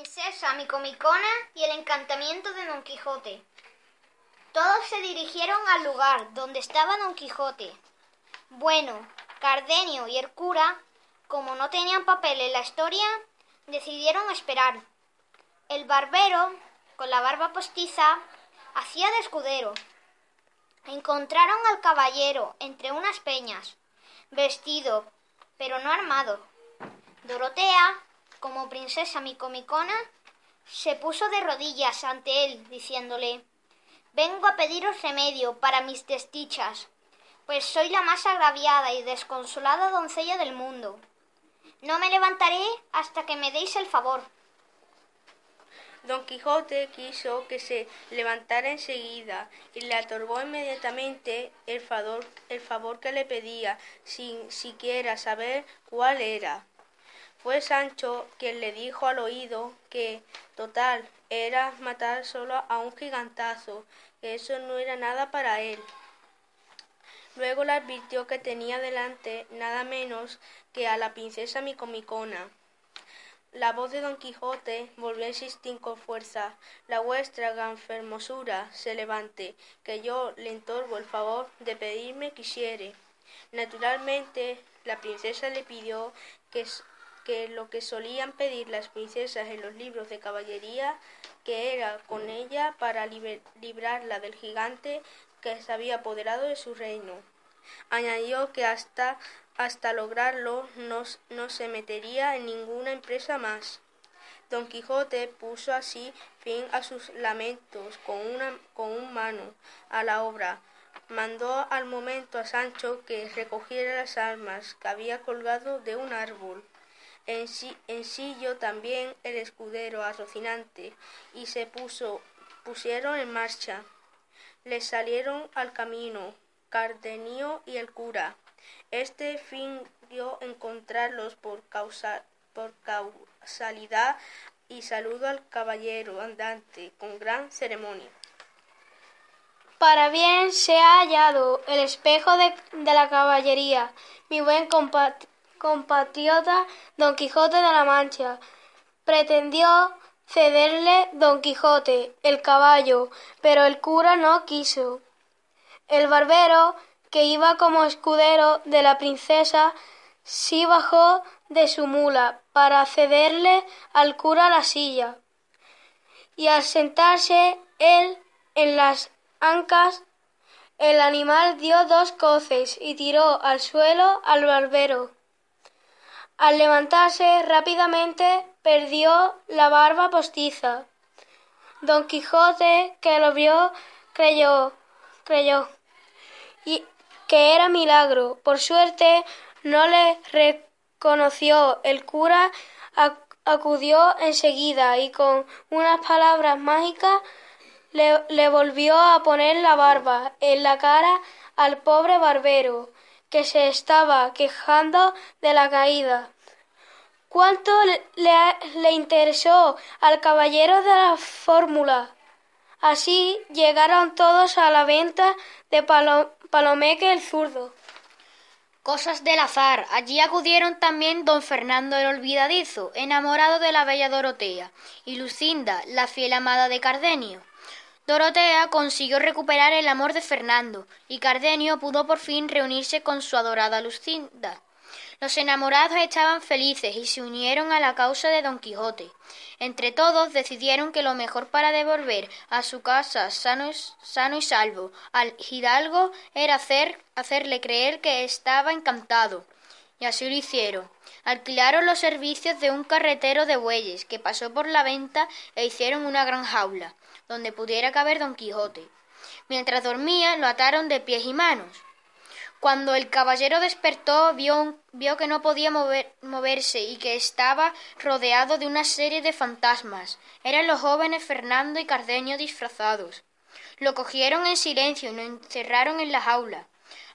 Princesa Micomicona y el encantamiento de Don Quijote. Todos se dirigieron al lugar donde estaba Don Quijote. Bueno, Cardenio y el cura, como no tenían papel en la historia, decidieron esperar. El barbero, con la barba postiza, hacía de escudero. Encontraron al caballero entre unas peñas, vestido, pero no armado. Dorotea, como princesa micomicona, se puso de rodillas ante él, diciéndole Vengo a pediros remedio para mis desdichas, pues soy la más agraviada y desconsolada doncella del mundo. No me levantaré hasta que me deis el favor. Don Quijote quiso que se levantara enseguida y le otorgó inmediatamente el favor, el favor que le pedía, sin siquiera saber cuál era. Fue Sancho quien le dijo al oído que, total, era matar solo a un gigantazo, que eso no era nada para él. Luego le advirtió que tenía delante nada menos que a la princesa Micomicona. La voz de don Quijote volvió a insistir con fuerza. La vuestra gran fermosura se levante, que yo le entorgo el favor de pedirme quisiere. Naturalmente, la princesa le pidió que que lo que solían pedir las princesas en los libros de caballería, que era con ella para librarla del gigante que se había apoderado de su reino. Añadió que hasta, hasta lograrlo no, no se metería en ninguna empresa más. Don Quijote puso así fin a sus lamentos con, una, con un mano a la obra. Mandó al momento a Sancho que recogiera las armas que había colgado de un árbol en sillo también el escudero a Rocinante, y se puso, pusieron en marcha. Les salieron al camino Cardenio y el cura. Este fingió encontrarlos por, causa, por causalidad y saludo al caballero andante con gran ceremonia. Para bien se ha hallado el espejo de, de la caballería, mi buen compadre compatriota Don Quijote de la Mancha. Pretendió cederle Don Quijote el caballo, pero el cura no quiso. El barbero, que iba como escudero de la princesa, sí bajó de su mula para cederle al cura la silla. Y al sentarse él en las ancas, el animal dio dos coces y tiró al suelo al barbero. Al levantarse rápidamente perdió la barba postiza. Don Quijote, que lo vio, creyó, creyó y que era milagro. Por suerte no le reconoció. El cura acudió enseguida y con unas palabras mágicas le, le volvió a poner la barba en la cara al pobre barbero que se estaba quejando de la caída. ¿Cuánto le, interesó al caballero de la fórmula? Así llegaron todos a la venta de Palomeque el zurdo. Cosas del azar. Allí acudieron también don Fernando el Olvidadizo, enamorado de la bella Dorotea, y Lucinda, la fiel amada de Cardenio. Dorotea consiguió recuperar el amor de Fernando, y Cardenio pudo por fin reunirse con su adorada Lucinda. Los enamorados estaban felices y se unieron a la causa de Don Quijote. Entre todos decidieron que lo mejor para devolver a su casa sano y, salvo al hidalgo era hacer, hacerle creer que estaba encantado. Y así lo hicieron. Alquilaron los servicios de un carretero de bueyes que pasó por la venta e hicieron una gran jaula donde pudiera caber don Quijote. Mientras dormía lo ataron de pies y manos. Cuando el caballero despertó, vio, vio que no podía mover, moverse y que estaba rodeado de una serie de fantasmas. Eran los jóvenes Fernando y Cardenio disfrazados. Lo cogieron en silencio y lo encerraron en la jaula.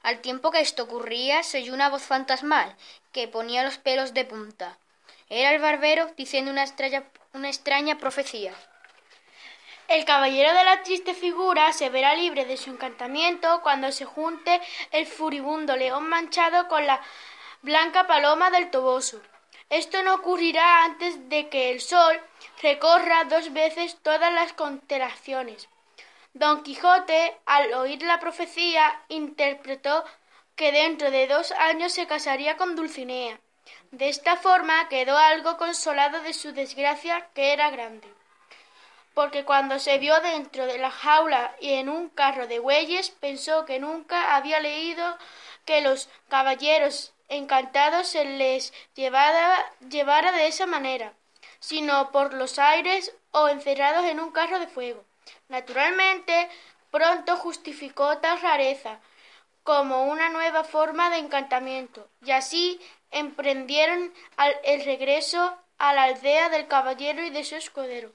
Al tiempo que esto ocurría, se oyó una voz fantasmal que ponía los pelos de punta. Era el barbero diciendo una, una extraña profecía. El caballero de la triste figura se verá libre de su encantamiento cuando se junte el furibundo león manchado con la blanca paloma del Toboso. Esto no ocurrirá antes de que el sol recorra dos veces todas las constelaciones. Don Quijote, al oír la profecía, interpretó que dentro de dos años se casaría con Dulcinea. De esta forma quedó algo consolado de su desgracia, que era grande porque cuando se vio dentro de la jaula y en un carro de bueyes pensó que nunca había leído que los caballeros encantados se les llevara, llevara de esa manera, sino por los aires o encerrados en un carro de fuego. Naturalmente, pronto justificó tal rareza como una nueva forma de encantamiento, y así emprendieron el regreso a la aldea del caballero y de su escudero.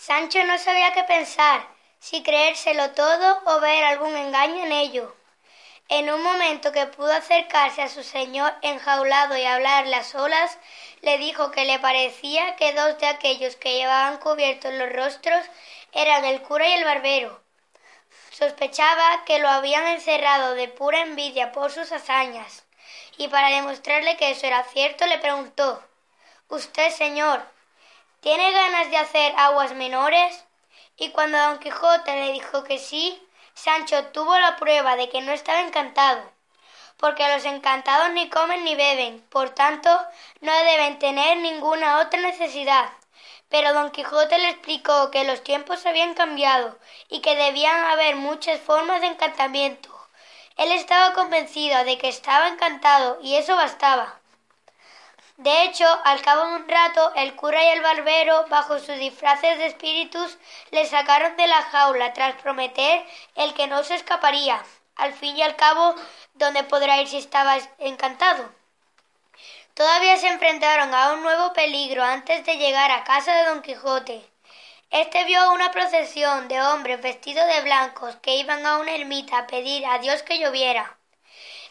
Sancho no sabía qué pensar, si creérselo todo o ver algún engaño en ello. En un momento que pudo acercarse a su señor enjaulado y hablarle a solas, le dijo que le parecía que dos de aquellos que llevaban cubiertos los rostros eran el cura y el barbero. Sospechaba que lo habían encerrado de pura envidia por sus hazañas, y para demostrarle que eso era cierto le preguntó Usted, señor, ¿Tiene ganas de hacer aguas menores? Y cuando don Quijote le dijo que sí, Sancho tuvo la prueba de que no estaba encantado, porque los encantados ni comen ni beben, por tanto no deben tener ninguna otra necesidad. Pero don Quijote le explicó que los tiempos habían cambiado y que debían haber muchas formas de encantamiento. Él estaba convencido de que estaba encantado y eso bastaba. De hecho, al cabo de un rato, el cura y el barbero, bajo sus disfraces de espíritus, le sacaron de la jaula tras prometer el que no se escaparía. Al fin y al cabo, ¿dónde podrá ir si estaba encantado? Todavía se enfrentaron a un nuevo peligro antes de llegar a casa de don Quijote. Este vio una procesión de hombres vestidos de blancos que iban a una ermita a pedir a Dios que lloviera.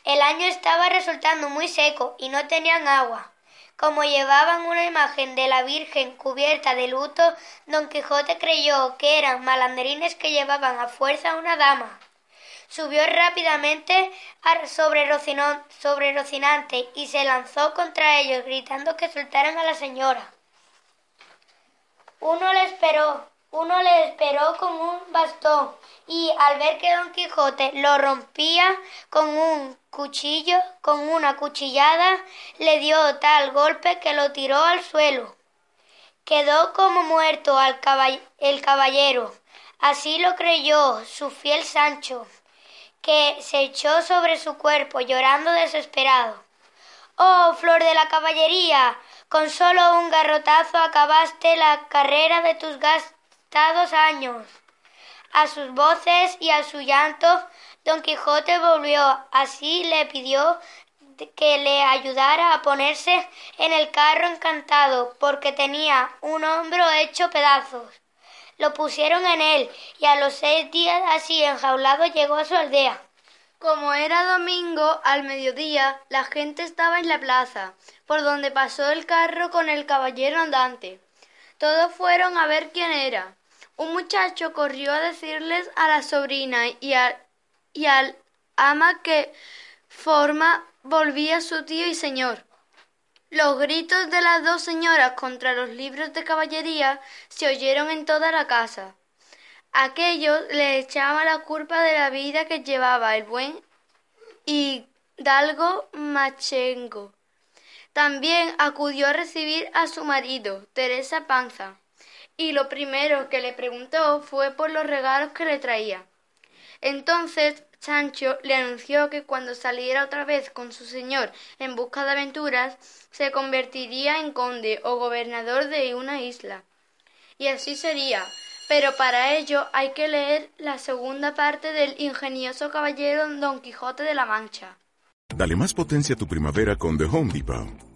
El año estaba resultando muy seco y no tenían agua. Como llevaban una imagen de la Virgen cubierta de luto, don Quijote creyó que eran malanderines que llevaban a fuerza a una dama. Subió rápidamente sobre, Rocinante y se lanzó contra ellos, gritando que soltaran a la señora. Uno le esperó, uno le esperó con un bastón y al ver que don Quijote lo rompía con un cuchillo, con una cuchillada, le dio tal golpe que lo tiró al suelo. Quedó como muerto el caballero. Así lo creyó su fiel Sancho, que se echó sobre su cuerpo llorando desesperado. Oh, flor de la caballería, con solo un garrotazo acabaste la carrera de tus años. A sus voces y a su llanto Don Quijote volvió. Así le pidió que le ayudara a ponerse en el carro encantado, porque tenía un hombro hecho pedazos. Lo pusieron en él, y a los seis días así enjaulado llegó a su aldea. Como era domingo, al mediodía, la gente estaba en la plaza, por donde pasó el carro con el caballero andante. Todos fueron a ver quién era. Un muchacho corrió a decirles a la sobrina y y al ama que forma volvía su tío y señor. Los gritos de las dos señoras contra los libros de caballería se oyeron en toda la casa. Aquellos le echaban la culpa de la vida que llevaba el buen hidalgo Machengo. También acudió a recibir a su marido, Teresa Panza, y lo primero que le preguntó fue por los regalos que le traía. Entonces Sancho le anunció que cuando saliera otra vez con su señor en busca de aventuras, se convertiría en conde o gobernador de una isla. Y así sería, Pero para ello hay que leer la segunda parte del ingenioso caballero Don Quijote de la Mancha. Dale más potencia a tu primavera con The Home Depot.